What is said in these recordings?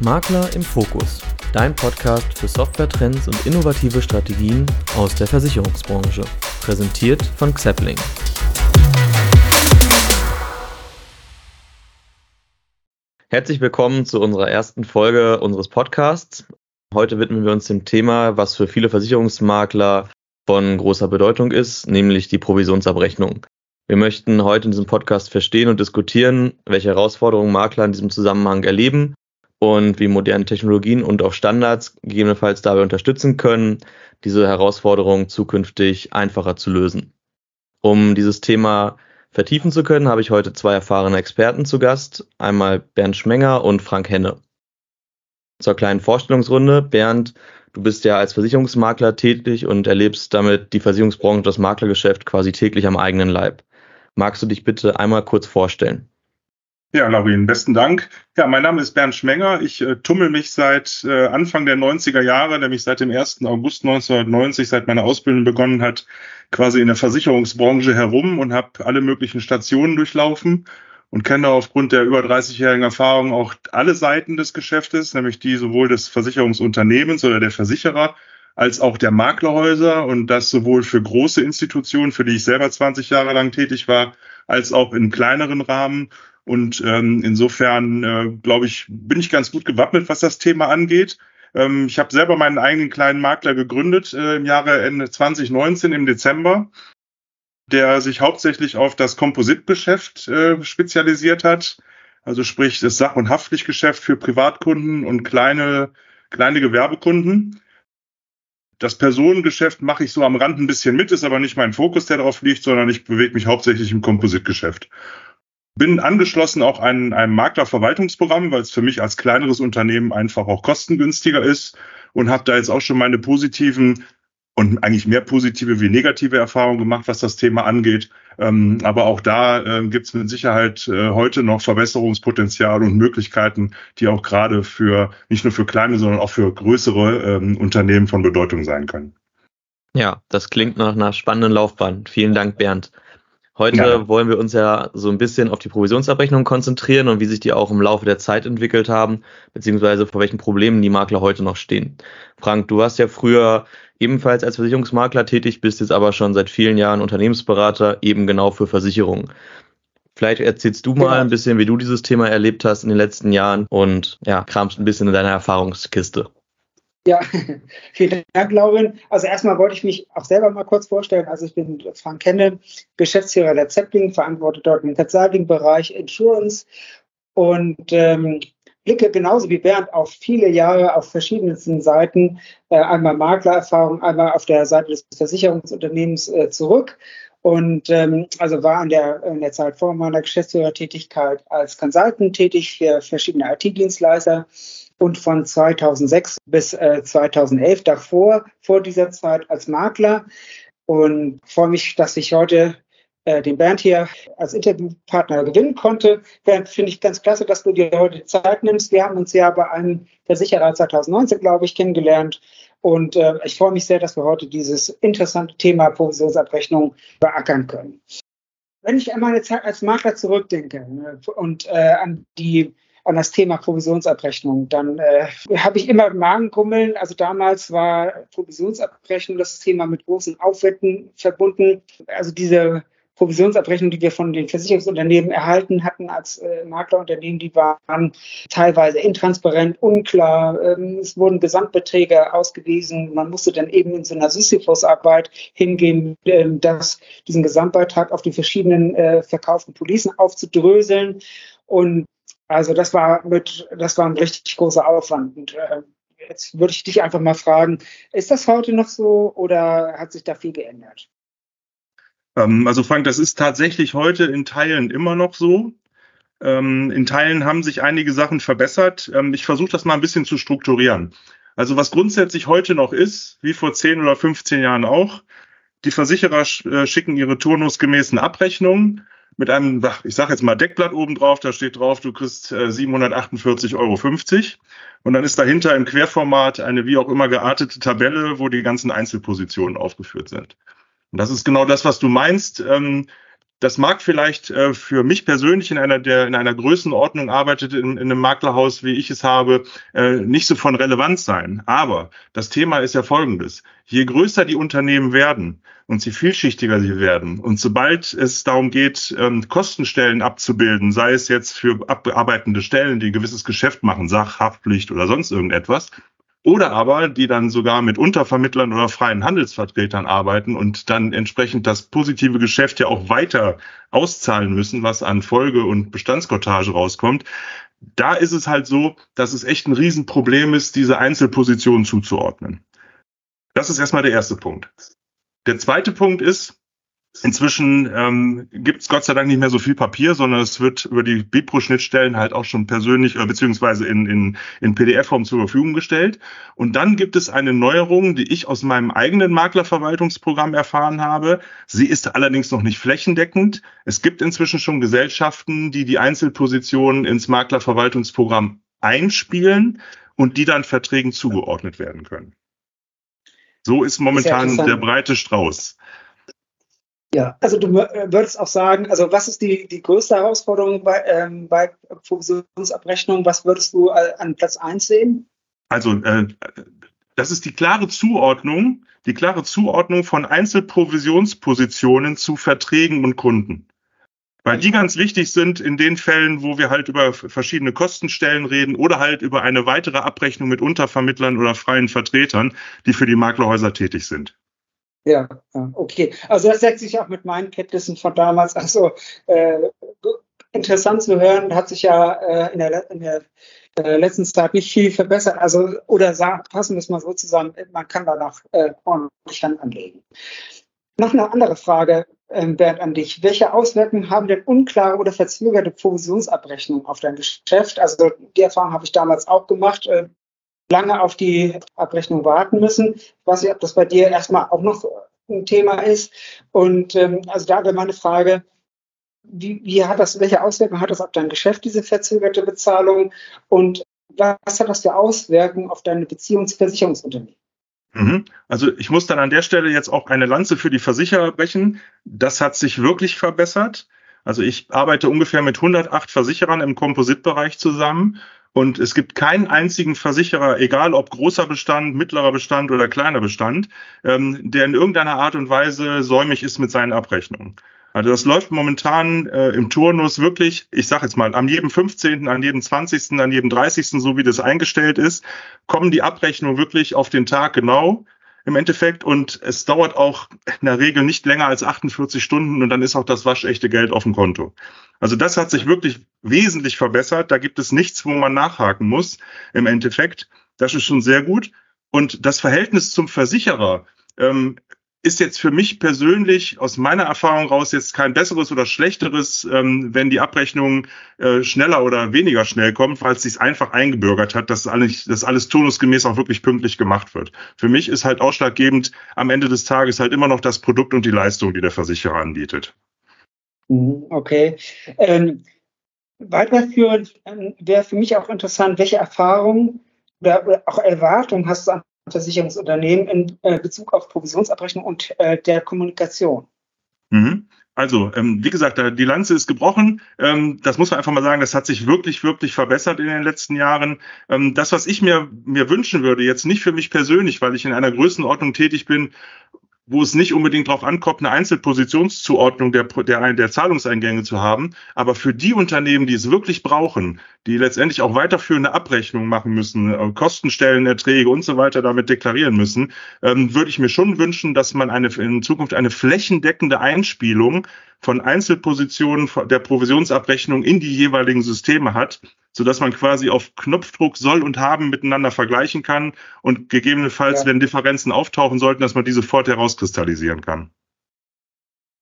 Makler im Fokus, dein Podcast für Software-Trends und innovative Strategien aus der Versicherungsbranche. Präsentiert von Xepling. Herzlich willkommen zu unserer ersten Folge unseres Podcasts. Heute widmen wir uns dem Thema, was für viele Versicherungsmakler von großer Bedeutung ist, nämlich die Provisionsabrechnung. Wir möchten heute in diesem Podcast verstehen und diskutieren, welche Herausforderungen Makler in diesem Zusammenhang erleben und wie moderne Technologien und auch Standards gegebenenfalls dabei unterstützen können, diese Herausforderungen zukünftig einfacher zu lösen. Um dieses Thema vertiefen zu können, habe ich heute zwei erfahrene Experten zu Gast, einmal Bernd Schmenger und Frank Henne. Zur kleinen Vorstellungsrunde. Bernd, du bist ja als Versicherungsmakler tätig und erlebst damit die Versicherungsbranche und das Maklergeschäft quasi täglich am eigenen Leib. Magst du dich bitte einmal kurz vorstellen? Ja, Laurin, besten Dank. Ja, mein Name ist Bernd Schmenger. Ich äh, tummel mich seit äh, Anfang der 90er Jahre, nämlich seit dem 1. August 1990, seit meine Ausbildung begonnen hat, quasi in der Versicherungsbranche herum und habe alle möglichen Stationen durchlaufen und kenne aufgrund der über 30-jährigen Erfahrung auch alle Seiten des Geschäftes, nämlich die sowohl des Versicherungsunternehmens oder der Versicherer als auch der Maklerhäuser und das sowohl für große Institutionen, für die ich selber 20 Jahre lang tätig war, als auch in kleineren Rahmen und ähm, insofern, äh, glaube ich, bin ich ganz gut gewappnet, was das Thema angeht. Ähm, ich habe selber meinen eigenen kleinen Makler gegründet äh, im Jahre Ende 2019 im Dezember, der sich hauptsächlich auf das Kompositgeschäft äh, spezialisiert hat. Also sprich das Sach- und Haftpflichtgeschäft für Privatkunden und kleine, kleine Gewerbekunden. Das Personengeschäft mache ich so am Rand ein bisschen mit, ist aber nicht mein Fokus, der darauf liegt, sondern ich bewege mich hauptsächlich im Kompositgeschäft. Bin angeschlossen auch an einem Maklerverwaltungsprogramm, weil es für mich als kleineres Unternehmen einfach auch kostengünstiger ist und habe da jetzt auch schon meine positiven und eigentlich mehr positive wie negative Erfahrungen gemacht, was das Thema angeht. Ähm, aber auch da äh, gibt es mit Sicherheit äh, heute noch Verbesserungspotenzial und Möglichkeiten, die auch gerade für nicht nur für kleine, sondern auch für größere ähm, Unternehmen von Bedeutung sein können. Ja, das klingt nach einer spannenden Laufbahn. Vielen Dank, Bernd. Heute ja. wollen wir uns ja so ein bisschen auf die Provisionsabrechnung konzentrieren und wie sich die auch im Laufe der Zeit entwickelt haben, beziehungsweise vor welchen Problemen die Makler heute noch stehen. Frank, du warst ja früher ebenfalls als Versicherungsmakler tätig, bist jetzt aber schon seit vielen Jahren Unternehmensberater eben genau für Versicherungen. Vielleicht erzählst du mal genau. ein bisschen, wie du dieses Thema erlebt hast in den letzten Jahren und ja, kramst ein bisschen in deiner Erfahrungskiste. Ja, vielen Dank, Laurin. Also erstmal wollte ich mich auch selber mal kurz vorstellen. Also ich bin Frank Kenne, Geschäftsführer der Zeppling, verantworte dort den Consulting-Bereich Insurance und ähm, blicke genauso wie Bernd auf viele Jahre auf verschiedensten Seiten, äh, einmal Maklererfahrung, einmal auf der Seite des Versicherungsunternehmens äh, zurück und ähm, also war in der, in der Zeit vor meiner Geschäftsführertätigkeit als Consultant tätig für verschiedene IT-Dienstleister und von 2006 bis äh, 2011 davor, vor dieser Zeit als Makler. Und freue mich, dass ich heute äh, den Bernd hier als Interviewpartner gewinnen konnte. Bernd, finde ich ganz klasse, dass du dir heute Zeit nimmst. Wir haben uns ja bei einem Versicherer 2019, glaube ich, kennengelernt. Und äh, ich freue mich sehr, dass wir heute dieses interessante Thema Provisionsabrechnung beackern können. Wenn ich an meine Zeit als Makler zurückdenke ne, und äh, an die an das Thema Provisionsabrechnung. Dann äh, habe ich immer Magenkummeln. Also damals war Provisionsabrechnung das Thema mit großen Aufwänden verbunden. Also diese Provisionsabrechnung, die wir von den Versicherungsunternehmen erhalten hatten als äh, Maklerunternehmen, die waren teilweise intransparent, unklar. Ähm, es wurden Gesamtbeträge ausgewiesen. Man musste dann eben in so einer Sisyphus-Arbeit hingehen, äh, das, diesen Gesamtbeitrag auf die verschiedenen äh, verkauften Policen aufzudröseln. Und also das war mit, das war ein richtig großer Aufwand. Und äh, jetzt würde ich dich einfach mal fragen, ist das heute noch so oder hat sich da viel geändert? Ähm, also Frank, das ist tatsächlich heute in Teilen immer noch so. Ähm, in Teilen haben sich einige Sachen verbessert. Ähm, ich versuche das mal ein bisschen zu strukturieren. Also was grundsätzlich heute noch ist, wie vor 10 oder 15 Jahren auch, die Versicherer äh, schicken ihre turnusgemäßen Abrechnungen mit einem, ich sage jetzt mal Deckblatt oben drauf, da steht drauf, du kriegst äh, 748,50 Euro. Und dann ist dahinter im Querformat eine wie auch immer geartete Tabelle, wo die ganzen Einzelpositionen aufgeführt sind. Und das ist genau das, was du meinst. Das mag vielleicht äh, für mich persönlich in einer der in einer Größenordnung arbeitet in, in einem Maklerhaus, wie ich es habe, äh, nicht so von Relevanz sein. Aber das Thema ist ja folgendes: Je größer die Unternehmen werden und je vielschichtiger sie werden und sobald es darum geht, ähm, Kostenstellen abzubilden, sei es jetzt für abarbeitende Stellen, die ein gewisses Geschäft machen, Sachhaftpflicht oder sonst irgendetwas, oder aber die dann sogar mit Untervermittlern oder freien Handelsvertretern arbeiten und dann entsprechend das positive Geschäft ja auch weiter auszahlen müssen, was an Folge- und Bestandskottage rauskommt. Da ist es halt so, dass es echt ein Riesenproblem ist, diese Einzelpositionen zuzuordnen. Das ist erstmal der erste Punkt. Der zweite Punkt ist, Inzwischen ähm, gibt es Gott sei Dank nicht mehr so viel Papier, sondern es wird über die Bipro-Schnittstellen halt auch schon persönlich äh, beziehungsweise in, in, in PDF-Form zur Verfügung gestellt. Und dann gibt es eine Neuerung, die ich aus meinem eigenen Maklerverwaltungsprogramm erfahren habe. Sie ist allerdings noch nicht flächendeckend. Es gibt inzwischen schon Gesellschaften, die die Einzelpositionen ins Maklerverwaltungsprogramm einspielen und die dann Verträgen zugeordnet werden können. So ist momentan der breite Strauß. Ja, also du äh, würdest auch sagen, also was ist die, die größte Herausforderung bei, ähm, bei Provisionsabrechnung? Was würdest du äh, an Platz 1 sehen? Also äh, das ist die klare Zuordnung, die klare Zuordnung von Einzelprovisionspositionen zu Verträgen und Kunden. Weil die ganz wichtig sind in den Fällen, wo wir halt über verschiedene Kostenstellen reden oder halt über eine weitere Abrechnung mit Untervermittlern oder freien Vertretern, die für die Maklerhäuser tätig sind. Ja, okay. Also das setzt sich auch mit meinen Kenntnissen von damals. Also äh, interessant zu hören, hat sich ja äh, in der, in der äh, letzten Zeit nicht viel verbessert. Also oder passen wir es mal so zusammen, man kann da noch äh, ordentlich Hand anlegen. Noch eine andere Frage, äh, Bernd, an dich. Welche Auswirkungen haben denn unklare oder verzögerte Provisionsabrechnungen auf dein Geschäft? Also die Erfahrung habe ich damals auch gemacht. Äh, lange auf die Abrechnung warten müssen. Ich weiß nicht, ob das bei dir erstmal auch noch ein Thema ist. Und ähm, also da wäre meine Frage, wie, wie hat das, welche Auswirkungen hat das auf dein Geschäft, diese verzögerte Bezahlung? Und was hat das für Auswirkungen auf deine Beziehung zu Versicherungsunternehmen? Mhm. Also ich muss dann an der Stelle jetzt auch eine Lanze für die Versicherer brechen. Das hat sich wirklich verbessert. Also ich arbeite ungefähr mit 108 Versicherern im Kompositbereich zusammen und es gibt keinen einzigen Versicherer, egal ob großer Bestand, mittlerer Bestand oder kleiner Bestand, ähm, der in irgendeiner Art und Weise säumig ist mit seinen Abrechnungen. Also das läuft momentan äh, im Turnus wirklich, ich sage jetzt mal, an jedem 15., an jedem 20., an jedem 30., so wie das eingestellt ist, kommen die Abrechnungen wirklich auf den Tag genau im Endeffekt und es dauert auch in der Regel nicht länger als 48 Stunden und dann ist auch das waschechte Geld auf dem Konto. Also das hat sich wirklich wesentlich verbessert. Da gibt es nichts, wo man nachhaken muss im Endeffekt. Das ist schon sehr gut. Und das Verhältnis zum Versicherer ähm, ist jetzt für mich persönlich aus meiner Erfahrung raus jetzt kein besseres oder schlechteres, ähm, wenn die Abrechnung äh, schneller oder weniger schnell kommt, weil es sich einfach eingebürgert hat, dass alles, dass alles turnusgemäß auch wirklich pünktlich gemacht wird. Für mich ist halt ausschlaggebend am Ende des Tages halt immer noch das Produkt und die Leistung, die der Versicherer anbietet. Mhm, okay. Ähm, weiterführend ähm, wäre für mich auch interessant, welche Erfahrungen oder, auch Erwartungen hast du an Versicherungsunternehmen in äh, Bezug auf Provisionsabrechnung und äh, der Kommunikation? Mhm. Also, ähm, wie gesagt, die Lanze ist gebrochen. Ähm, das muss man einfach mal sagen, das hat sich wirklich, wirklich verbessert in den letzten Jahren. Das, was ich mir, mir wünschen würde, jetzt nicht für mich persönlich, weil ich in einer Größenordnung tätig bin, wo es nicht unbedingt darauf ankommt, eine Einzelpositionszuordnung der, der, der Zahlungseingänge zu haben. Aber für die Unternehmen, die es wirklich brauchen, die letztendlich auch weiterführende Abrechnungen machen müssen, äh, Kostenstellen, Erträge und so weiter damit deklarieren müssen, ähm, würde ich mir schon wünschen, dass man eine, in Zukunft eine flächendeckende Einspielung von Einzelpositionen der Provisionsabrechnung in die jeweiligen Systeme hat, so dass man quasi auf Knopfdruck soll und haben miteinander vergleichen kann und gegebenenfalls, ja. wenn Differenzen auftauchen sollten, dass man diese sofort herauskristallisieren kann.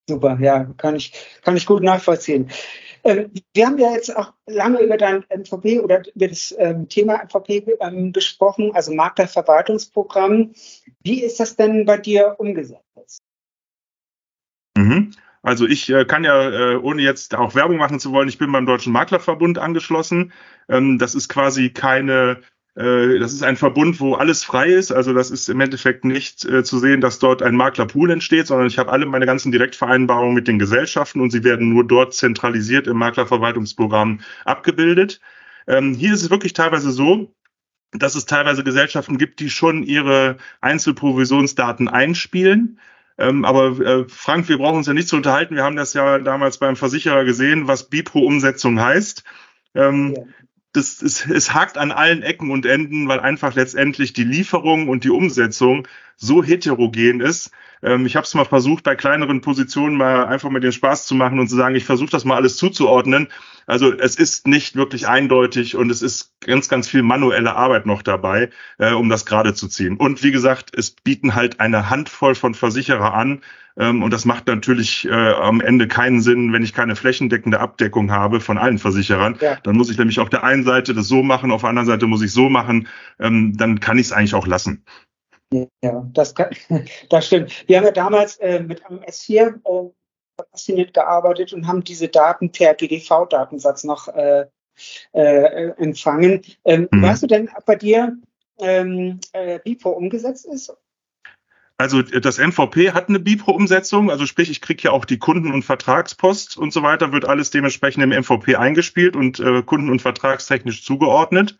Super, ja, kann ich, kann ich gut nachvollziehen. Ähm, wir haben ja jetzt auch lange über dein MVP oder über das ähm, Thema MVP ähm, gesprochen, also Maklerverwaltungsprogramm. Wie ist das denn bei dir umgesetzt? Mhm. Also ich äh, kann ja, äh, ohne jetzt auch Werbung machen zu wollen, ich bin beim Deutschen Maklerverbund angeschlossen. Ähm, das ist quasi keine Äh, das ist ein Verbund, wo alles frei ist. Also das ist im Endeffekt nicht äh, zu sehen, dass dort ein Maklerpool entsteht, sondern ich habe alle meine ganzen Direktvereinbarungen mit den Gesellschaften und sie werden nur dort zentralisiert im Maklerverwaltungsprogramm abgebildet. Ähm, hier ist es wirklich teilweise so, dass es teilweise Gesellschaften gibt, die schon ihre Einzelprovisionsdaten einspielen. Ähm, aber äh, Frank, wir brauchen uns ja nicht zu unterhalten. Wir haben das ja damals beim Versicherer gesehen, was Bipro-Umsetzung heißt. Ähm, ja das, es, es hakt an allen Ecken und Enden, weil einfach letztendlich die Lieferung und die Umsetzung so heterogen ist. Ähm, ich habe es mal versucht, bei kleineren Positionen mal einfach mal den Spaß zu machen und zu sagen, ich versuche das mal alles zuzuordnen. Also es ist nicht wirklich eindeutig und es ist ganz, ganz viel manuelle Arbeit noch dabei, äh, um das gerade zu ziehen. Und wie gesagt, es bieten halt eine Handvoll von Versicherer an, ähm, und das macht natürlich äh, am Ende keinen Sinn, wenn ich keine flächendeckende Abdeckung habe von allen Versicherern. Ja. Dann muss ich nämlich auf der einen Seite das so machen, auf der anderen Seite muss ich so machen. Ähm, dann kann ich es eigentlich auch lassen. Ja, das, kann, das stimmt. Wir haben ja damals äh, mit einem S4 äh, fasziniert gearbeitet und haben diese Daten per GDV-Datensatz noch äh, äh, empfangen. Ähm, mhm. Weißt du denn, ob bei dir ähm, äh, BIPO umgesetzt ist? Also das MVP hat eine BIPRO-Umsetzung, also sprich, ich kriege ja auch die Kunden- und Vertragspost und so weiter, wird alles dementsprechend im MVP eingespielt und äh, kunden- und vertragstechnisch zugeordnet.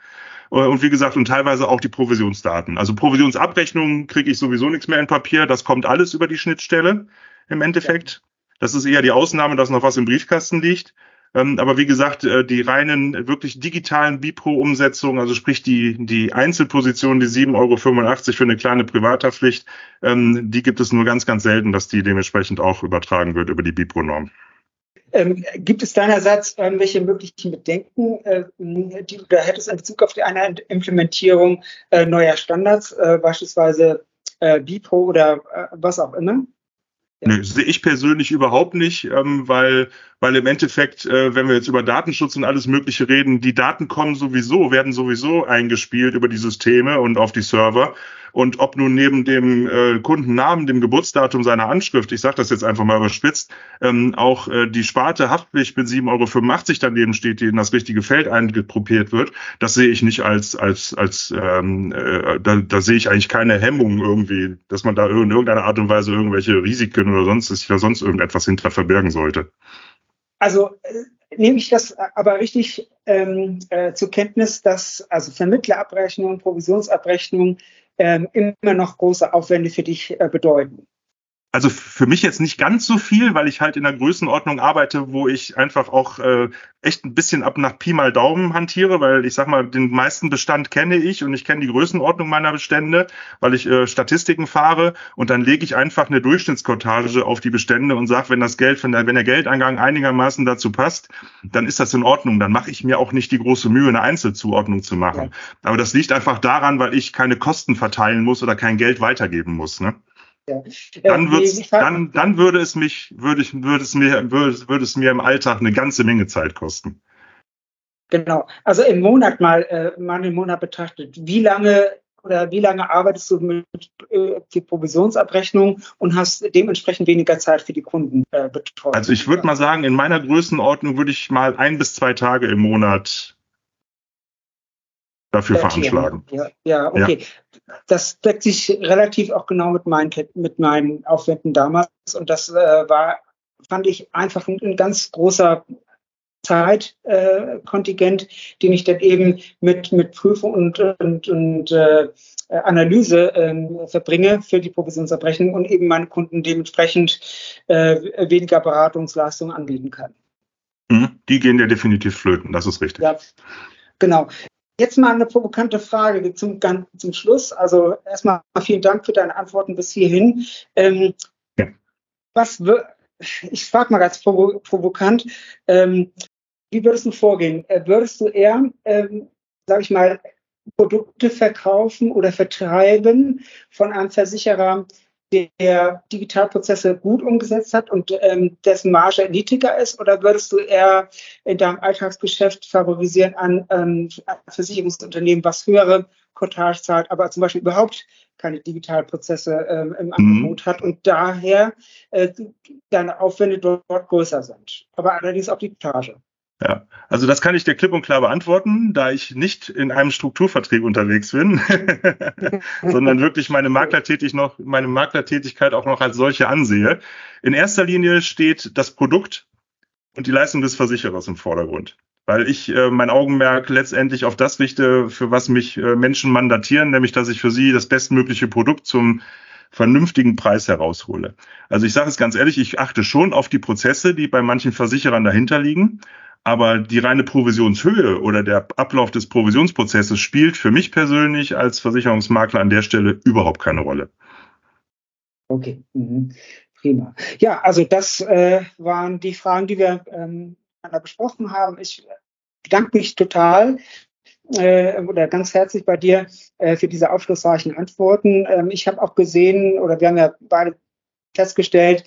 Äh, und wie gesagt, und teilweise auch die Provisionsdaten. Also Provisionsabrechnungen kriege ich sowieso nichts mehr in Papier, das kommt alles über die Schnittstelle im Endeffekt. Das ist eher die Ausnahme, dass noch was im Briefkasten liegt. Ähm, aber wie gesagt, äh, die reinen, wirklich digitalen Bipro-Umsetzungen, also sprich die, die Einzelposition, die 7,85 Euro für eine kleine Privathaftpflicht, ähm, die gibt es nur ganz, ganz selten, dass die dementsprechend auch übertragen wird über die Bipro-Norm. Ähm, gibt es deinerseits irgendwelche möglichen Bedenken, äh, die du da hättest in Bezug auf die eine Implementierung äh, neuer Standards, äh, beispielsweise äh, BIPO oder äh, was auch immer? Nee, sehe ich persönlich überhaupt nicht, ähm, weil, weil im Endeffekt, äh, wenn wir jetzt über Datenschutz und alles Mögliche reden, die Daten kommen sowieso, werden sowieso eingespielt über die Systeme und auf die Server. Und ob nun neben dem äh, Kundennamen, dem Geburtsdatum seiner Anschrift, ich sage das jetzt einfach mal überspitzt, ähm, auch äh, die Sparte Haftpflicht mit 7,85 Euro daneben steht, die in das richtige Feld eingruppiert wird, das sehe ich nicht als, als, als ähm, äh, da, da sehe ich eigentlich keine Hemmung irgendwie, dass man da in irgendeiner Art und Weise irgendwelche Risiken oder sonst da sonst irgendetwas hinter verbergen sollte. Also äh, nehme ich das aber richtig ähm, äh, zur Kenntnis, dass also Vermittlerabrechnungen, Provisionsabrechnungen ähm, immer noch große Aufwände für dich äh, bedeuten. Also für mich jetzt nicht ganz so viel, weil ich halt in der Größenordnung arbeite, wo ich einfach auch äh, echt ein bisschen ab nach Pi mal Daumen hantiere, weil ich sag mal, den meisten Bestand kenne ich und ich kenne die Größenordnung meiner Bestände, weil ich äh, Statistiken fahre und dann lege ich einfach eine Durchschnittskortage auf die Bestände und sage, wenn das Geld, wenn der, wenn der Geldangang einigermaßen dazu passt, dann ist das in Ordnung. Dann mache ich mir auch nicht die große Mühe, eine Einzelzuordnung zu machen. Ja. Aber das liegt einfach daran, weil ich keine Kosten verteilen muss oder kein Geld weitergeben muss. Ne? Ja. Dann, wird's, dann, dann würde es mich, würde ich, würde es mir, würde, würde es mir im Alltag eine ganze Menge Zeit kosten. Genau. Also im Monat mal, äh, mal im Monat betrachtet, wie lange oder wie lange arbeitest du mit äh, die Provisionsabrechnung und hast dementsprechend weniger Zeit für die Kunden äh, betreut? Also ich würde mal sagen, in meiner Größenordnung würde ich mal ein bis zwei Tage im Monat dafür veranschlagen. Ja, ja okay. Ja. Das deckt sich relativ auch genau mit meinen, mit meinen Aufwänden damals. Und das äh, war, fand ich einfach ein, ein ganz großer Zeitkontingent, äh, den ich dann eben mit, mit Prüfung und, und, und äh, Analyse äh, verbringe für die Provisionsabrechnung und eben meinen Kunden dementsprechend äh, weniger Beratungsleistungen anbieten kann. Mhm. Die gehen ja definitiv flöten, das ist richtig. Ja, genau. Jetzt mal eine provokante Frage zum, zum Schluss. Also erstmal vielen Dank für deine Antworten bis hierhin. Ähm, ja. Was ich frage mal ganz provo provokant, ähm, wie würdest du vorgehen? Äh, würdest du eher, ähm, sage ich mal, Produkte verkaufen oder vertreiben von einem Versicherer, der Digitalprozesse gut umgesetzt hat und ähm, dessen Marge niedriger ist? Oder würdest du eher in deinem Alltagsgeschäft favorisieren an ähm, Versicherungsunternehmen, was höhere Cottage zahlt, aber zum Beispiel überhaupt keine Digitalprozesse ähm, im mhm. Angebot hat und daher äh, deine Aufwände dort, dort größer sind, aber allerdings auch die Cottage? Ja, also das kann ich dir klipp und klar beantworten, da ich nicht in einem Strukturvertrieb unterwegs bin, sondern wirklich meine Maklertätig noch, meine Maklertätigkeit auch noch als solche ansehe. In erster Linie steht das Produkt und die Leistung des Versicherers im Vordergrund. Weil ich äh, mein Augenmerk letztendlich auf das richte, für was mich äh, Menschen mandatieren, nämlich dass ich für sie das bestmögliche Produkt zum vernünftigen Preis heraushole. Also ich sage es ganz ehrlich, ich achte schon auf die Prozesse, die bei manchen Versicherern dahinter liegen. Aber die reine Provisionshöhe oder der Ablauf des Provisionsprozesses spielt für mich persönlich als Versicherungsmakler an der Stelle überhaupt keine Rolle. Okay, mhm. prima. Ja, also das äh, waren die Fragen, die wir ähm, besprochen haben. Ich bedanke mich total äh, oder ganz herzlich bei dir äh, für diese aufschlussreichen Antworten. Ähm, ich habe auch gesehen, oder wir haben ja beide festgestellt,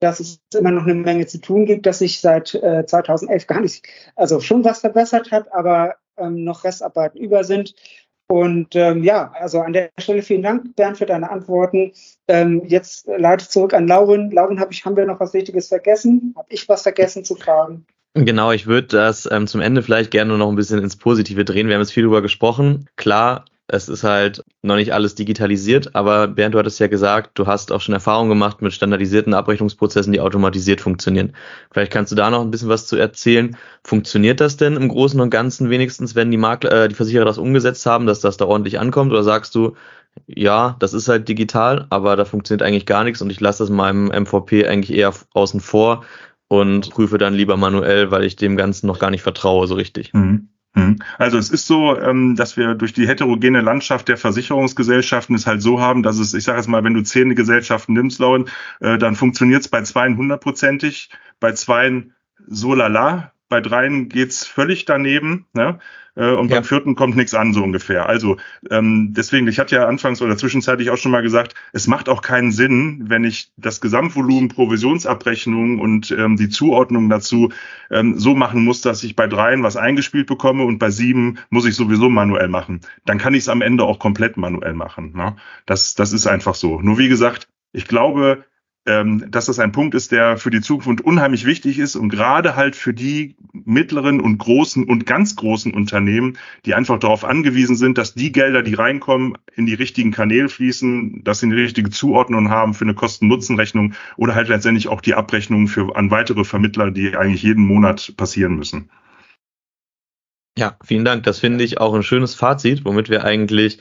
dass es immer noch eine Menge zu tun gibt, dass sich seit äh, 2011 gar nicht, also schon was verbessert hat, aber ähm, noch Restarbeiten über sind. Und ähm, ja, also an der Stelle vielen Dank, Bernd, für deine Antworten. Ähm, jetzt leite ich zurück an Lauren. Lauren, hab ich, haben wir noch was Wichtiges vergessen? Habe ich was vergessen zu fragen? Genau, ich würde das ähm, zum Ende vielleicht gerne noch ein bisschen ins Positive drehen. Wir haben jetzt viel darüber gesprochen. Klar, es ist halt noch nicht alles digitalisiert, aber Bernd, du hattest ja gesagt, du hast auch schon Erfahrung gemacht mit standardisierten Abrechnungsprozessen, die automatisiert funktionieren. Vielleicht kannst du da noch ein bisschen was zu erzählen. Funktioniert das denn im Großen und Ganzen wenigstens, wenn die Makler, äh, die Versicherer das umgesetzt haben, dass das da ordentlich ankommt? Oder sagst du, ja, das ist halt digital, aber da funktioniert eigentlich gar nichts und ich lasse das meinem MVP eigentlich eher außen vor, und prüfe dann lieber manuell, weil ich dem Ganzen noch gar nicht vertraue so richtig. Mhm. Mhm. Also es ist so, ähm, dass wir durch die heterogene Landschaft der Versicherungsgesellschaften es halt so haben, dass es, ich sage jetzt mal, wenn du zehn Gesellschaften nimmst, Lauren, äh, dann funktioniert es bei zweien hundertprozentig, bei zweien so lala, bei dreien geht's völlig daneben. Ne? Äh, und ja. beim vierten kommt nichts an, so ungefähr. Also ähm, deswegen, ich hatte ja anfangs oder zwischenzeitlich auch schon mal gesagt, es macht auch keinen Sinn, wenn ich das Gesamtvolumen Provisionsabrechnung und ähm, die Zuordnung dazu ähm, so machen muss, dass ich bei dreien was eingespielt bekomme und bei sieben muss ich sowieso manuell machen. Dann kann ich es am Ende auch komplett manuell machen. Ne? Das, das ist einfach so. Nur wie gesagt, ich glaube, ähm, dass das ein Punkt ist, der für die Zukunft unheimlich wichtig ist und gerade halt für die mittleren und großen und ganz großen Unternehmen, die einfach darauf angewiesen sind, dass die Gelder, die reinkommen, in die richtigen Kanäle fließen, dass sie eine richtige Zuordnung haben für eine Kosten-Nutzen-Rechnung oder halt letztendlich auch die Abrechnung für an weitere Vermittler, die eigentlich jeden Monat passieren müssen. Ja, vielen Dank. Das finde ich auch ein schönes Fazit, womit wir eigentlich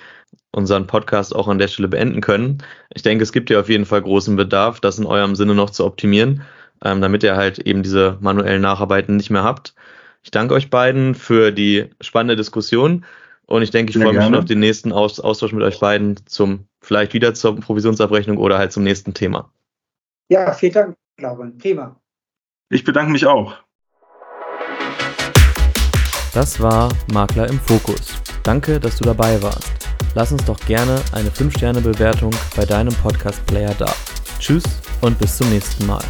unseren Podcast auch an der Stelle beenden können. Ich denke, es gibt ja auf jeden Fall großen Bedarf, das in eurem Sinne noch zu optimieren, ähm, damit ihr halt eben diese manuellen Nacharbeiten nicht mehr habt. Ich danke euch beiden für die spannende Diskussion und ich denke, ich freue mich schon auf den nächsten Aus Austausch mit euch beiden zum vielleicht wieder zur Provisionsabrechnung oder halt zum nächsten Thema. Ja, vielen Dank, Lauren. Prima. Ich bedanke mich auch. Das war Makler im Fokus. Danke, dass du dabei warst. Lass uns doch gerne eine 5-Sterne-Bewertung bei deinem Podcast-Player da. Tschüss und bis zum nächsten Mal.